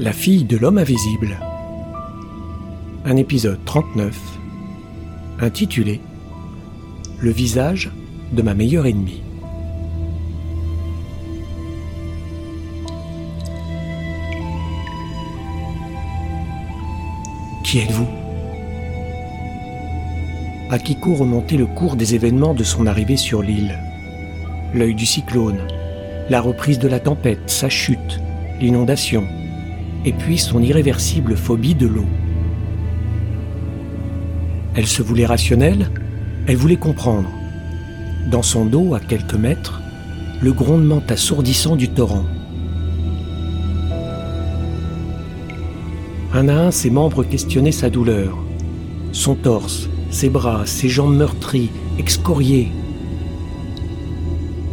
La fille de l'homme invisible. Un épisode 39 intitulé Le visage de ma meilleure ennemie. Qui êtes-vous? Akiko remontait le cours des événements de son arrivée sur l'île? L'œil du cyclone, la reprise de la tempête, sa chute, l'inondation, et puis son irréversible phobie de l'eau. Elle se voulait rationnelle, elle voulait comprendre. Dans son dos, à quelques mètres, le grondement assourdissant du torrent. Un à un, ses membres questionnaient sa douleur. Son torse, ses bras, ses jambes meurtries, excoriées.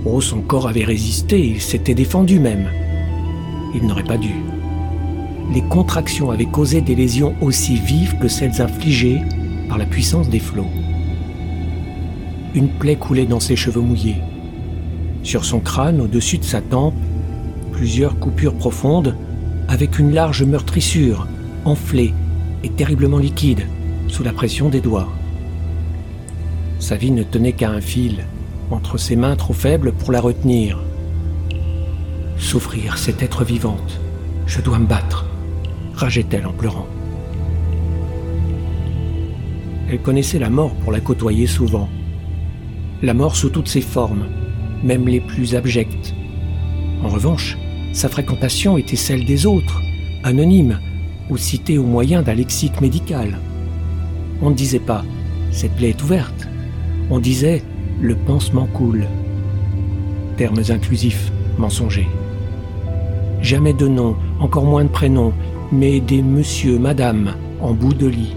Oh, son corps avait résisté, il s'était défendu même. Il n'aurait pas dû les contractions avaient causé des lésions aussi vives que celles infligées par la puissance des flots. Une plaie coulait dans ses cheveux mouillés. Sur son crâne, au-dessus de sa tempe, plusieurs coupures profondes avec une large meurtrissure, enflée et terriblement liquide sous la pression des doigts. Sa vie ne tenait qu'à un fil, entre ses mains trop faibles pour la retenir. Souffrir, c'est être vivante. Je dois me battre rageait-elle en pleurant. Elle connaissait la mort pour la côtoyer souvent. La mort sous toutes ses formes, même les plus abjectes. En revanche, sa fréquentation était celle des autres, anonyme ou citée au moyen d'un lexique médical. On ne disait pas cette plaie est ouverte. On disait le pansement coule. Termes inclusifs, mensongers. Jamais de nom, encore moins de prénom, mais des monsieur, madame en bout de lit.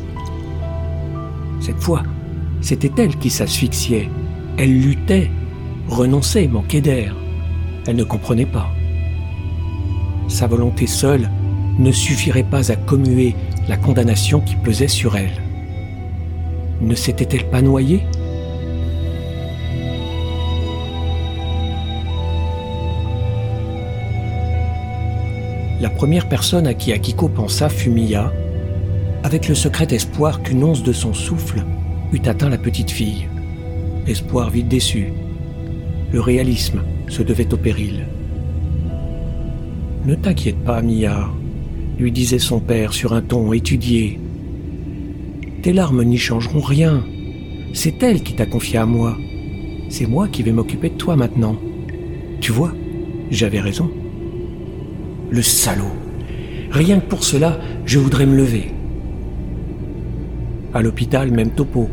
Cette fois, c'était elle qui s'asphyxiait. Elle luttait, renonçait, manquait d'air. Elle ne comprenait pas. Sa volonté seule ne suffirait pas à commuer la condamnation qui pesait sur elle. Ne s'était-elle pas noyée? Première personne à qui Akiko pensa fut Mia, avec le secret espoir qu'une once de son souffle eût atteint la petite fille. Espoir vite déçu. Le réalisme se devait au péril. Ne t'inquiète pas, Mia, lui disait son père sur un ton étudié. Tes larmes n'y changeront rien. C'est elle qui t'a confié à moi. C'est moi qui vais m'occuper de toi maintenant. Tu vois, j'avais raison. Le salaud. Rien que pour cela, je voudrais me lever. À l'hôpital, même topo,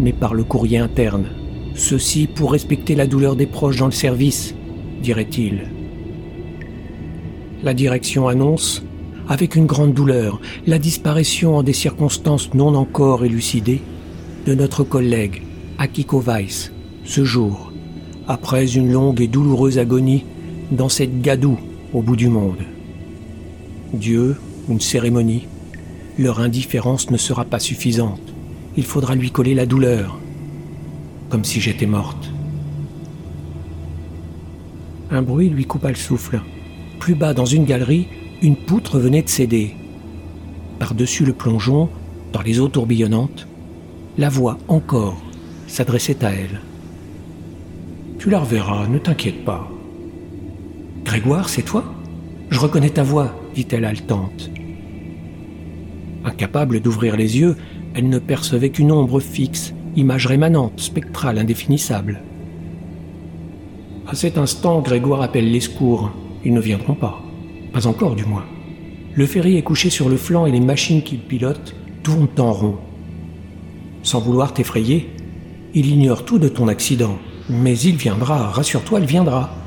mais par le courrier interne. Ceci pour respecter la douleur des proches dans le service, dirait-il. La direction annonce, avec une grande douleur, la disparition en des circonstances non encore élucidées de notre collègue Akiko Weiss, ce jour, après une longue et douloureuse agonie dans cette gadoue au bout du monde. Dieu, une cérémonie, leur indifférence ne sera pas suffisante. Il faudra lui coller la douleur, comme si j'étais morte. Un bruit lui coupa le souffle. Plus bas dans une galerie, une poutre venait de céder. Par-dessus le plongeon, dans les eaux tourbillonnantes, la voix encore s'adressait à elle. Tu la reverras, ne t'inquiète pas. Grégoire, c'est toi? Je reconnais ta voix, dit-elle haletante. Incapable d'ouvrir les yeux, elle ne percevait qu'une ombre fixe, image rémanente, spectrale, indéfinissable. À cet instant, Grégoire appelle les secours. Ils ne viendront pas. Pas encore, du moins. Le ferry est couché sur le flanc et les machines qu'il pilote tournent en rond. Sans vouloir t'effrayer, il ignore tout de ton accident. Mais il viendra, rassure-toi, il viendra.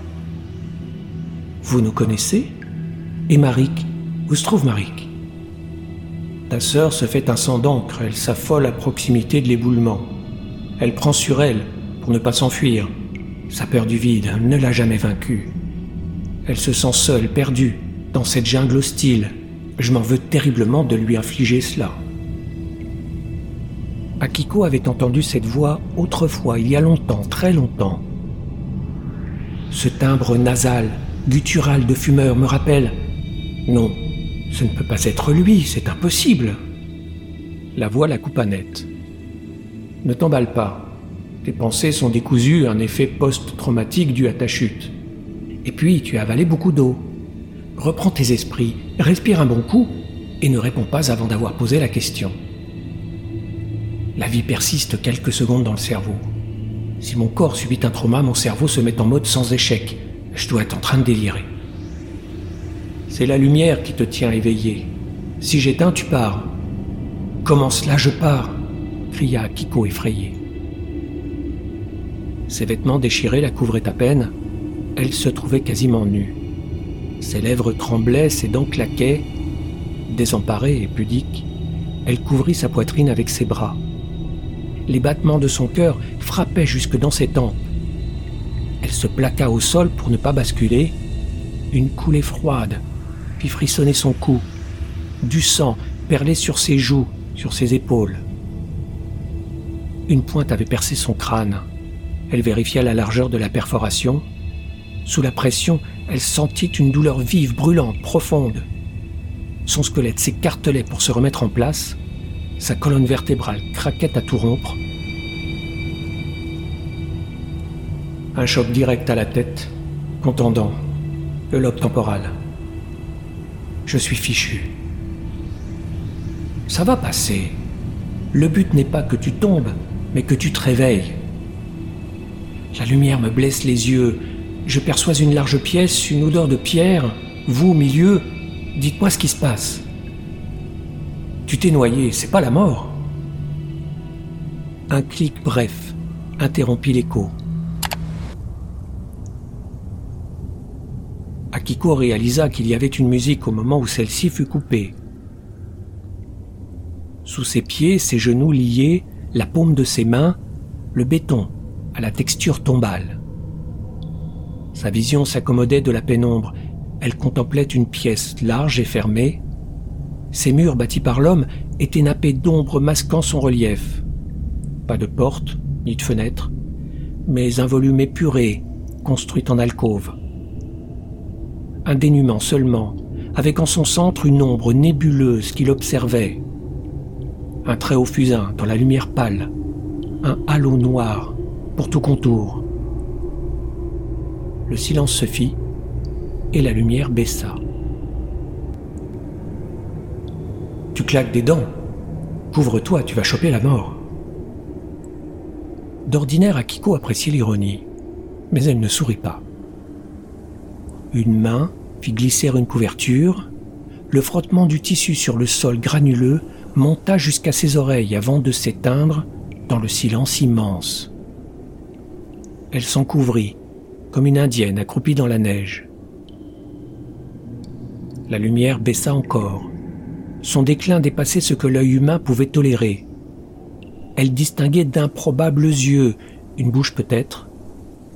Vous nous connaissez Et Marik Où se trouve Marik Ta sœur se fait un sang d'encre, elle s'affole à proximité de l'éboulement. Elle prend sur elle pour ne pas s'enfuir. Sa peur du vide ne l'a jamais vaincue. Elle se sent seule, perdue, dans cette jungle hostile. Je m'en veux terriblement de lui infliger cela. Akiko avait entendu cette voix autrefois, il y a longtemps, très longtemps. Ce timbre nasal, guttural de fumeur me rappelle. Non, Ce ne peut pas être lui, c'est impossible. La voix la coupa net. Ne t'emballe pas. Tes pensées sont décousues, un effet post-traumatique dû à ta chute. Et puis, tu as avalé beaucoup d'eau. Reprends tes esprits, respire un bon coup et ne réponds pas avant d'avoir posé la question. La vie persiste quelques secondes dans le cerveau. Si mon corps subit un trauma, mon cerveau se met en mode sans échec. Je dois être en train de délirer. C'est la lumière qui te tient éveillé. Si j'éteins, tu pars. Comment cela, je pars cria Kiko effrayé. Ses vêtements déchirés la couvraient à peine. Elle se trouvait quasiment nue. Ses lèvres tremblaient, ses dents claquaient. Désemparée et pudique, elle couvrit sa poitrine avec ses bras. Les battements de son cœur frappaient jusque dans ses tempes. Se plaqua au sol pour ne pas basculer. Une coulée froide fit frissonner son cou. Du sang perlait sur ses joues, sur ses épaules. Une pointe avait percé son crâne. Elle vérifia la largeur de la perforation. Sous la pression, elle sentit une douleur vive, brûlante, profonde. Son squelette s'écartelait pour se remettre en place. Sa colonne vertébrale craquait à tout rompre. Un choc direct à la tête, contendant le lobe temporal. Je suis fichu. Ça va passer. Le but n'est pas que tu tombes, mais que tu te réveilles. La lumière me blesse les yeux. Je perçois une large pièce, une odeur de pierre. Vous, au milieu, dites-moi ce qui se passe. Tu t'es noyé, c'est pas la mort. Un clic bref interrompit l'écho. Akiko réalisa qu'il y avait une musique au moment où celle-ci fut coupée. Sous ses pieds, ses genoux liés, la paume de ses mains, le béton à la texture tombale. Sa vision s'accommodait de la pénombre. Elle contemplait une pièce large et fermée. Ses murs bâtis par l'homme étaient nappés d'ombre masquant son relief. Pas de porte, ni de fenêtre, mais un volume épuré, construit en alcôve. Un dénuement seulement, avec en son centre une ombre nébuleuse qui l'observait, un très haut fusain dans la lumière pâle, un halo noir pour tout contour. Le silence se fit et la lumière baissa. Tu claques des dents. Couvre-toi, tu vas choper la mort. D'ordinaire, Akiko appréciait l'ironie, mais elle ne sourit pas. Une main fit glisser une couverture, le frottement du tissu sur le sol granuleux monta jusqu'à ses oreilles avant de s'éteindre dans le silence immense. Elle s'en couvrit, comme une indienne accroupie dans la neige. La lumière baissa encore. Son déclin dépassait ce que l'œil humain pouvait tolérer. Elle distinguait d'improbables yeux, une bouche peut-être,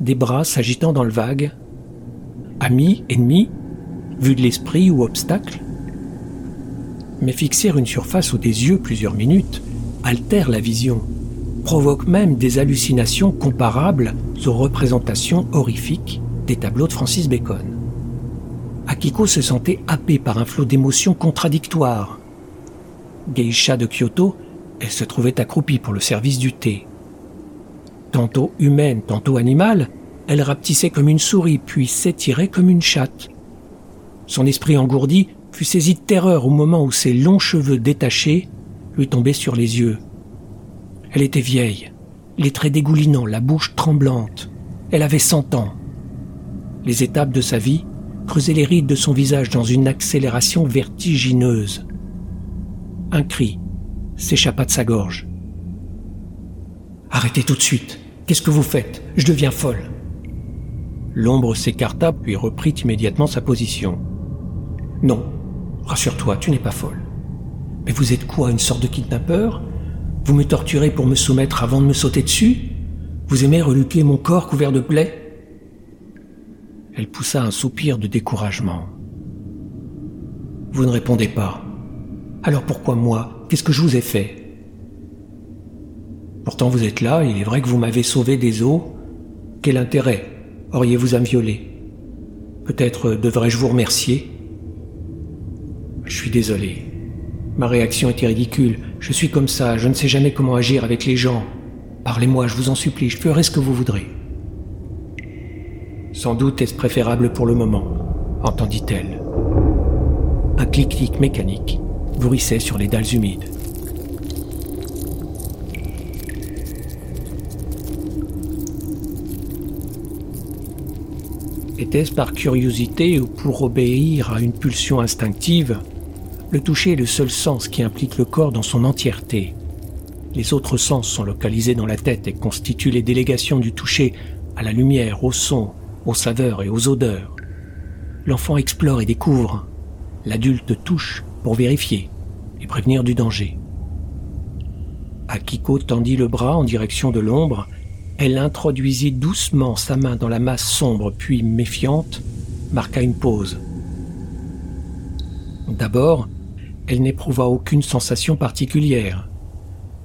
des bras s'agitant dans le vague. Amis, ennemis, vue de l'esprit ou obstacle mais fixer une surface ou des yeux plusieurs minutes altère la vision, provoque même des hallucinations comparables aux représentations horrifiques des tableaux de Francis Bacon. Akiko se sentait happé par un flot d'émotions contradictoires. Geisha de Kyoto, elle se trouvait accroupie pour le service du thé. Tantôt humaine, tantôt animale, elle rapetissait comme une souris, puis s'étirait comme une chatte. Son esprit engourdi fut saisie de terreur au moment où ses longs cheveux détachés lui tombaient sur les yeux. Elle était vieille, les traits dégoulinants, la bouche tremblante. Elle avait cent ans. Les étapes de sa vie creusaient les rides de son visage dans une accélération vertigineuse. Un cri s'échappa de sa gorge. Arrêtez tout de suite. Qu'est-ce que vous faites? Je deviens folle. L'ombre s'écarta puis reprit immédiatement sa position. Non, Rassure-toi, tu n'es pas folle. Mais vous êtes quoi, une sorte de kidnappeur? Vous me torturez pour me soumettre avant de me sauter dessus? Vous aimez reluquer mon corps couvert de plaies? Elle poussa un soupir de découragement. Vous ne répondez pas. Alors pourquoi moi? Qu'est-ce que je vous ai fait? Pourtant vous êtes là, il est vrai que vous m'avez sauvé des eaux. Quel intérêt? Auriez-vous à me Peut-être devrais-je vous remercier Je suis désolé. Ma réaction était ridicule. Je suis comme ça, je ne sais jamais comment agir avec les gens. Parlez-moi, je vous en supplie, je ferai ce que vous voudrez. Sans doute est-ce préférable pour le moment, entendit-elle. Un clic-clic mécanique bruissait sur les dalles humides. Était-ce par curiosité ou pour obéir à une pulsion instinctive Le toucher est le seul sens qui implique le corps dans son entièreté. Les autres sens sont localisés dans la tête et constituent les délégations du toucher à la lumière, au son, aux saveurs et aux odeurs. L'enfant explore et découvre. L'adulte touche pour vérifier et prévenir du danger. Akiko tendit le bras en direction de l'ombre elle introduisit doucement sa main dans la masse sombre, puis méfiante, marqua une pause. D'abord, elle n'éprouva aucune sensation particulière.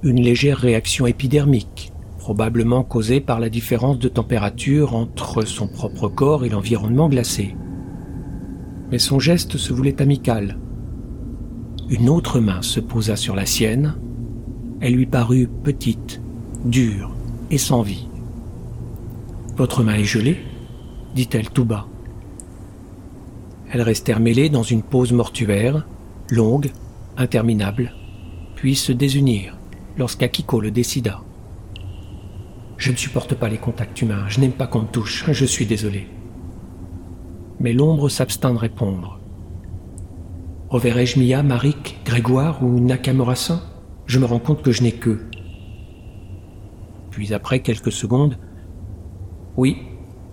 Une légère réaction épidermique, probablement causée par la différence de température entre son propre corps et l'environnement glacé. Mais son geste se voulait amical. Une autre main se posa sur la sienne. Elle lui parut petite, dure, et sans vie. Votre main est gelée dit-elle tout bas. Elles restèrent mêlées dans une pause mortuaire, longue, interminable, puis se désunirent lorsqu'Akiko le décida. Je ne supporte pas les contacts humains, je n'aime pas qu'on me touche, je suis désolé. Mais l'ombre s'abstint de répondre. Reverrai-je Mia, Marik, Grégoire ou Nakamura-san? Je me rends compte que je n'ai qu'eux. Puis après quelques secondes, Oui,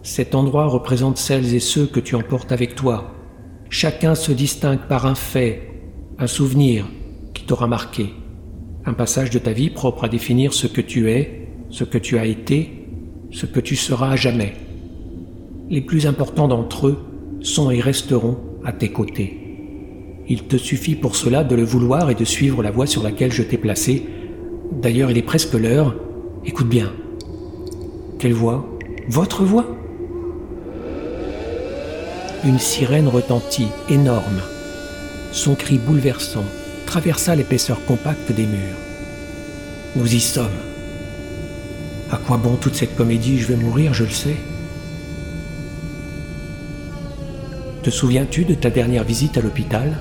cet endroit représente celles et ceux que tu emportes avec toi. Chacun se distingue par un fait, un souvenir qui t'aura marqué, un passage de ta vie propre à définir ce que tu es, ce que tu as été, ce que tu seras à jamais. Les plus importants d'entre eux sont et resteront à tes côtés. Il te suffit pour cela de le vouloir et de suivre la voie sur laquelle je t'ai placé. D'ailleurs, il est presque l'heure, Écoute bien. Quelle voix? Votre voix? Une sirène retentit, énorme. Son cri bouleversant traversa l'épaisseur compacte des murs. Nous y sommes. À quoi bon toute cette comédie? Je vais mourir, je le sais. Te souviens-tu de ta dernière visite à l'hôpital?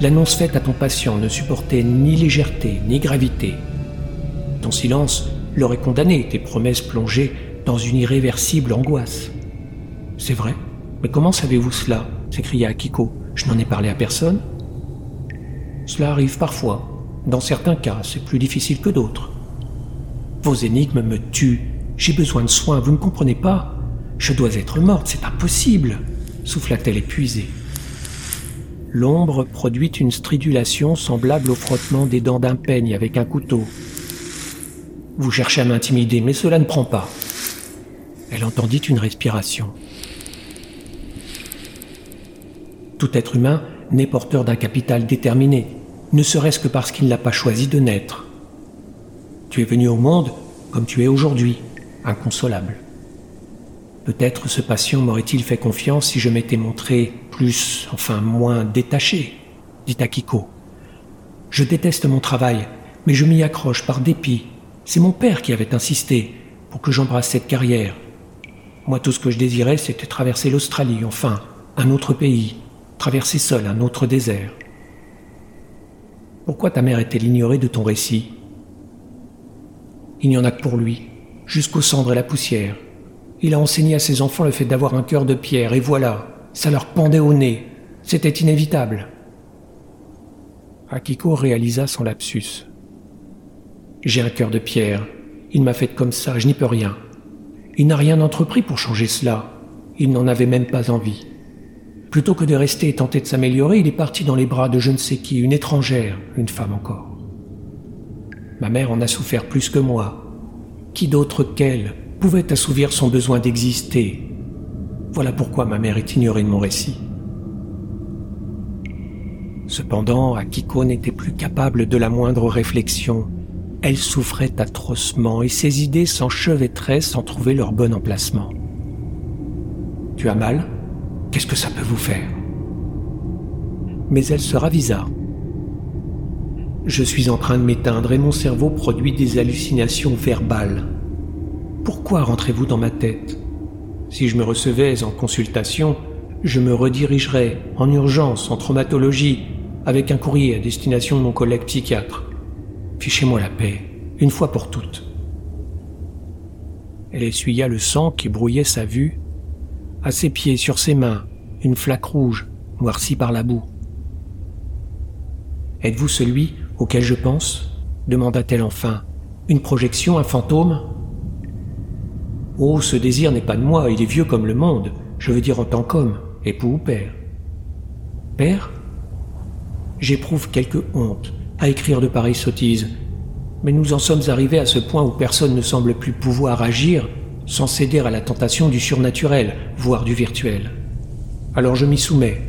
L'annonce faite à ton patient ne supportait ni légèreté ni gravité. Ton silence l'aurait condamné, tes promesses plongées dans une irréversible angoisse. C'est vrai Mais comment savez-vous cela? s'écria Akiko. Je n'en ai parlé à personne. Cela arrive parfois. Dans certains cas, c'est plus difficile que d'autres. Vos énigmes me tuent. J'ai besoin de soins, vous ne comprenez pas? Je dois être morte, c'est impossible souffla-t-elle épuisée. L'ombre produit une stridulation semblable au frottement des dents d'un peigne avec un couteau, vous cherchez à m'intimider, mais cela ne prend pas. Elle entendit une respiration. Tout être humain n'est porteur d'un capital déterminé, ne serait-ce que parce qu'il ne l'a pas choisi de naître. Tu es venu au monde comme tu es aujourd'hui, inconsolable. Peut-être ce patient m'aurait-il fait confiance si je m'étais montré plus, enfin moins détaché, dit Akiko. Je déteste mon travail, mais je m'y accroche par dépit c'est mon père qui avait insisté pour que j'embrasse cette carrière. Moi, tout ce que je désirais, c'était traverser l'Australie, enfin, un autre pays, traverser seul un autre désert. Pourquoi ta mère est-elle ignorée de ton récit? Il n'y en a que pour lui, jusqu'aux cendres et la poussière. Il a enseigné à ses enfants le fait d'avoir un cœur de pierre, et voilà, ça leur pendait au nez. C'était inévitable. Akiko réalisa son lapsus. J'ai un cœur de pierre. Il m'a fait comme ça, je n'y peux rien. Il n'a rien entrepris pour changer cela. Il n'en avait même pas envie. Plutôt que de rester et tenter de s'améliorer, il est parti dans les bras de je ne sais qui, une étrangère, une femme encore. Ma mère en a souffert plus que moi. Qui d'autre qu'elle pouvait assouvir son besoin d'exister? Voilà pourquoi ma mère est ignorée de mon récit. Cependant, Akiko n'était plus capable de la moindre réflexion elle souffrait atrocement et ses idées s'enchevêtraient sans trouver leur bon emplacement. Tu as mal? Qu'est-ce que ça peut vous faire? Mais elle se ravisa. Je suis en train de m'éteindre et mon cerveau produit des hallucinations verbales. Pourquoi rentrez-vous dans ma tête? Si je me recevais en consultation, je me redirigerais en urgence en traumatologie avec un courrier à destination de mon collègue psychiatre. Fichez-moi la paix, une fois pour toutes. Elle essuya le sang qui brouillait sa vue. À ses pieds, sur ses mains, une flaque rouge, noircie par la boue. Êtes-vous celui auquel je pense? demanda-t-elle enfin. Une projection, un fantôme? Oh, ce désir n'est pas de moi, il est vieux comme le monde, je veux dire en tant qu'homme, époux ou père. Père? J'éprouve quelque honte à écrire de pareilles sottises, mais nous en sommes arrivés à ce point où personne ne semble plus pouvoir agir sans céder à la tentation du surnaturel, voire du virtuel. Alors je m'y soumets.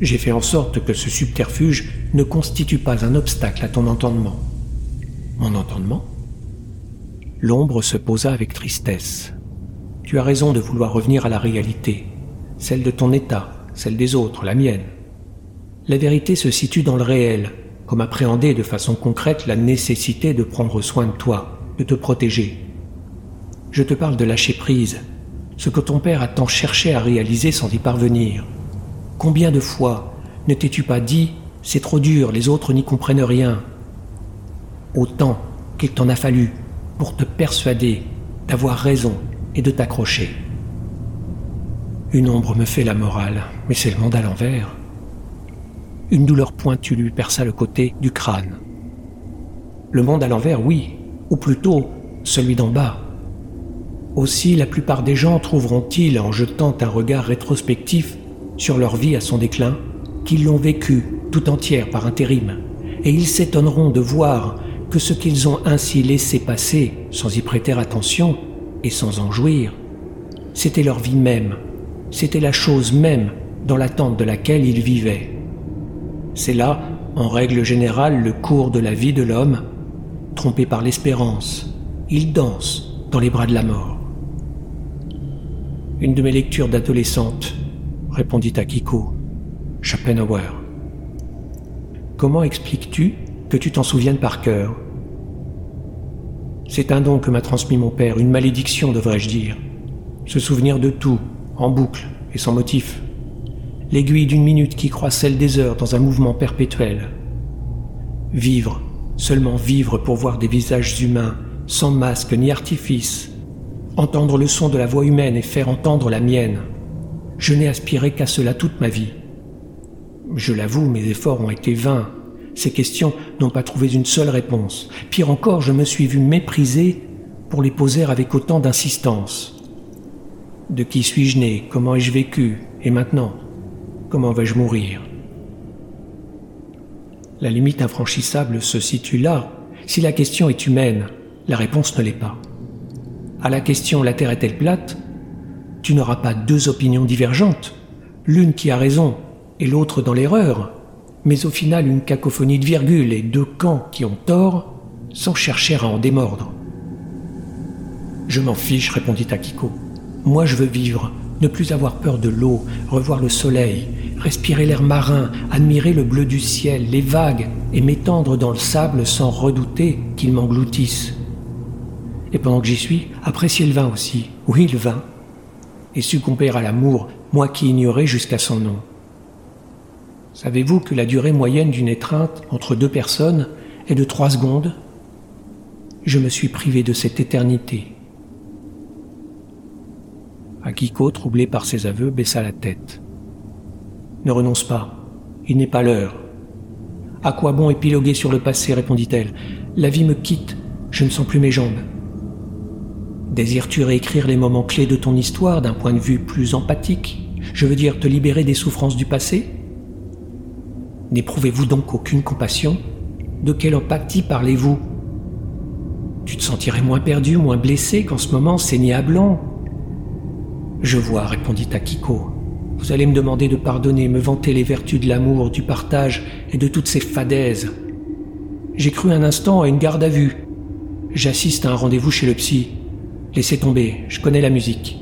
J'ai fait en sorte que ce subterfuge ne constitue pas un obstacle à ton entendement. Mon entendement L'ombre se posa avec tristesse. Tu as raison de vouloir revenir à la réalité, celle de ton état, celle des autres, la mienne. La vérité se situe dans le réel, comme appréhender de façon concrète la nécessité de prendre soin de toi, de te protéger. Je te parle de lâcher prise, ce que ton père a tant cherché à réaliser sans y parvenir. Combien de fois ne t'es-tu pas dit c'est trop dur, les autres n'y comprennent rien Autant qu'il t'en a fallu pour te persuader d'avoir raison et de t'accrocher. Une ombre me fait la morale, mais c'est le monde à l'envers. Une douleur pointue lui perça le côté du crâne. Le monde à l'envers, oui, ou plutôt celui d'en bas. Aussi, la plupart des gens trouveront-ils, en jetant un regard rétrospectif sur leur vie à son déclin, qu'ils l'ont vécu tout entière par intérim, et ils s'étonneront de voir que ce qu'ils ont ainsi laissé passer sans y prêter attention et sans en jouir, c'était leur vie même, c'était la chose même dans l'attente de laquelle ils vivaient. C'est là, en règle générale, le cours de la vie de l'homme. Trompé par l'espérance, il danse dans les bras de la mort. Une de mes lectures d'adolescente, répondit Akiko. Schopenhauer. Comment expliques-tu que tu t'en souviennes par cœur? C'est un don que m'a transmis mon père, une malédiction devrais-je dire. Se souvenir de tout, en boucle et sans motif l'aiguille d'une minute qui croit celle des heures dans un mouvement perpétuel. Vivre, seulement vivre pour voir des visages humains, sans masque ni artifice, entendre le son de la voix humaine et faire entendre la mienne. Je n'ai aspiré qu'à cela toute ma vie. Je l'avoue, mes efforts ont été vains. Ces questions n'ont pas trouvé une seule réponse. Pire encore, je me suis vu méprisé pour les poser avec autant d'insistance. De qui suis-je né? Comment ai-je vécu? Et maintenant? Comment vais-je mourir La limite infranchissable se situe là. Si la question est humaine, la réponse ne l'est pas. À la question La Terre est-elle plate? Tu n'auras pas deux opinions divergentes, l'une qui a raison et l'autre dans l'erreur, mais au final une cacophonie de virgules et deux camps qui ont tort sans chercher à en démordre. Je m'en fiche, répondit Akiko. Moi je veux vivre, ne plus avoir peur de l'eau, revoir le soleil, respirer l'air marin, admirer le bleu du ciel, les vagues, et m'étendre dans le sable sans redouter qu'il m'engloutisse. Et pendant que j'y suis, apprécier le vin aussi, oui le vin, et succomber à l'amour, moi qui ignorais jusqu'à son nom. Savez-vous que la durée moyenne d'une étreinte entre deux personnes est de trois secondes? Je me suis privé de cette éternité. Akiko, troublé par ses aveux, baissa la tête. Ne renonce pas. Il n'est pas l'heure. À quoi bon épiloguer sur le passé répondit-elle. La vie me quitte. Je ne sens plus mes jambes. Désires-tu réécrire les moments clés de ton histoire d'un point de vue plus empathique? Je veux dire te libérer des souffrances du passé? N'éprouvez-vous donc aucune compassion? De quelle empathie parlez-vous? Tu te sentirais moins perdu, moins blessé qu'en ce moment saigné à blanc Je vois, répondit Akiko. Vous allez me demander de pardonner, me vanter les vertus de l'amour, du partage et de toutes ces fadaises. J'ai cru un instant à une garde à vue. J'assiste à un rendez-vous chez le psy. Laissez tomber, je connais la musique.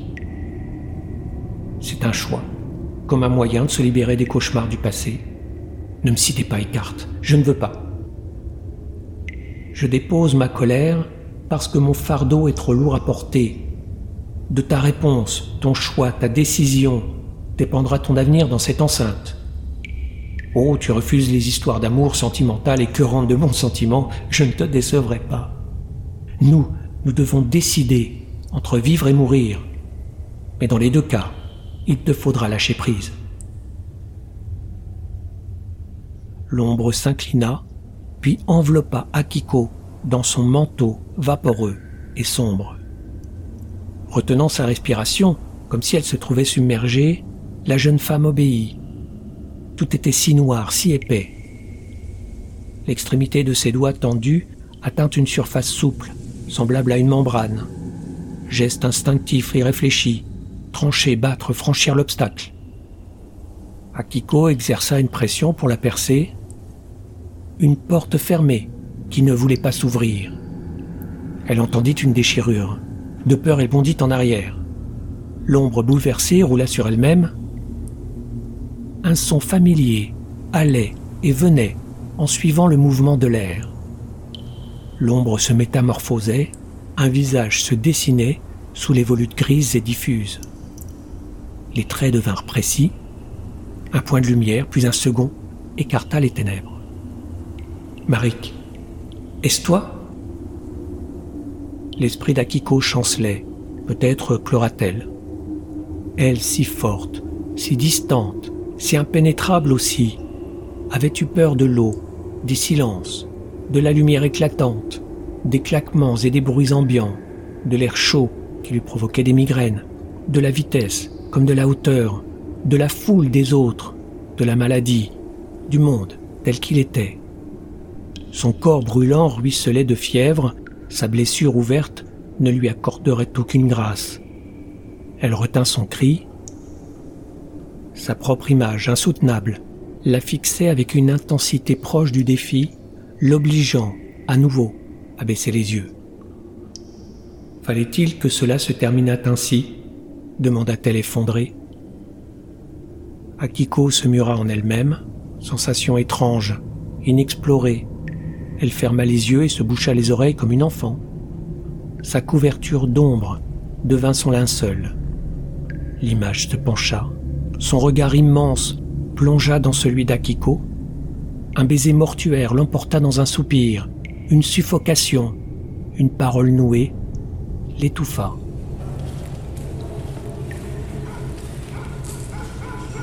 C'est un choix, comme un moyen de se libérer des cauchemars du passé. Ne me citez pas Eckhart, je ne veux pas. Je dépose ma colère parce que mon fardeau est trop lourd à porter. De ta réponse, ton choix, ta décision, dépendra ton avenir dans cette enceinte. Oh, tu refuses les histoires d'amour sentimentales et que de bons sentiments, je ne te décevrai pas. Nous, nous devons décider entre vivre et mourir. Mais dans les deux cas, il te faudra lâcher prise. L'ombre s'inclina, puis enveloppa Akiko dans son manteau vaporeux et sombre. Retenant sa respiration, comme si elle se trouvait submergée, la jeune femme obéit. Tout était si noir, si épais. L'extrémité de ses doigts tendus atteint une surface souple, semblable à une membrane. Geste instinctif et réfléchi, trancher, battre, franchir l'obstacle. Akiko exerça une pression pour la percer. Une porte fermée qui ne voulait pas s'ouvrir. Elle entendit une déchirure. De peur, elle bondit en arrière. L'ombre bouleversée roula sur elle-même. Un son familier allait et venait en suivant le mouvement de l'air. L'ombre se métamorphosait, un visage se dessinait sous les volutes grises et diffuses. Les traits devinrent précis, un point de lumière, puis un second, écarta les ténèbres. Marik, est-ce toi? L'esprit d'Akiko chancelait. Peut-être pleura-t-elle. Elle si forte, si distante, si impénétrable aussi, avait-tu peur de l'eau, des silences, de la lumière éclatante, des claquements et des bruits ambiants, de l'air chaud qui lui provoquait des migraines, de la vitesse comme de la hauteur, de la foule des autres, de la maladie, du monde tel qu'il était? Son corps brûlant ruisselait de fièvre, sa blessure ouverte ne lui accorderait aucune grâce. Elle retint son cri. Sa propre image, insoutenable, la fixait avec une intensité proche du défi, l'obligeant, à nouveau, à baisser les yeux. Fallait-il que cela se terminât ainsi demanda-t-elle effondrée. Akiko se mura en elle-même, sensation étrange, inexplorée, elle ferma les yeux et se boucha les oreilles comme une enfant. Sa couverture d'ombre devint son linceul. L'image se pencha. Son regard immense plongea dans celui d'Akiko. Un baiser mortuaire l'emporta dans un soupir, une suffocation, une parole nouée l'étouffa.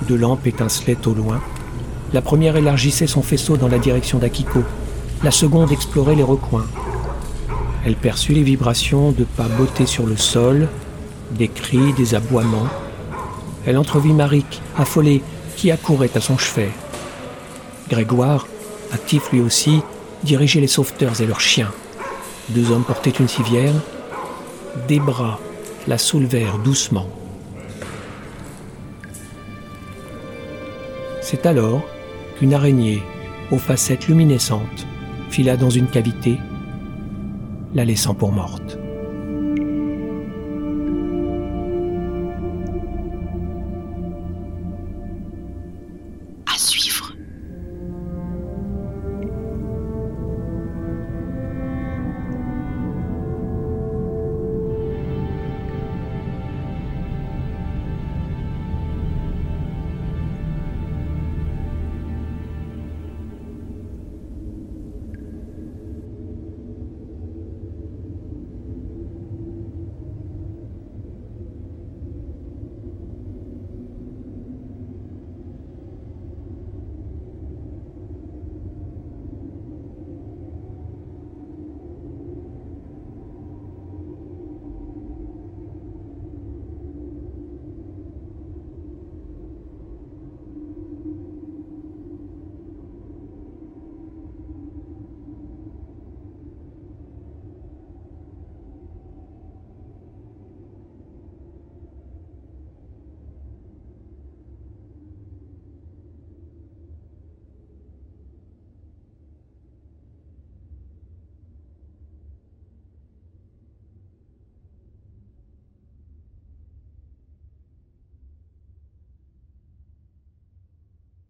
Deux lampes étincelaient au loin. La première élargissait son faisceau dans la direction d'Akiko la seconde explorait les recoins. Elle perçut les vibrations de pas bottés sur le sol, des cris, des aboiements. Elle entrevit Marik, affolée, qui accourait à son chevet. Grégoire, actif lui aussi, dirigeait les sauveteurs et leurs chiens. Deux hommes portaient une civière. Des bras la soulevèrent doucement. C'est alors qu'une araignée aux facettes luminescentes fila dans une cavité, la laissant pour morte.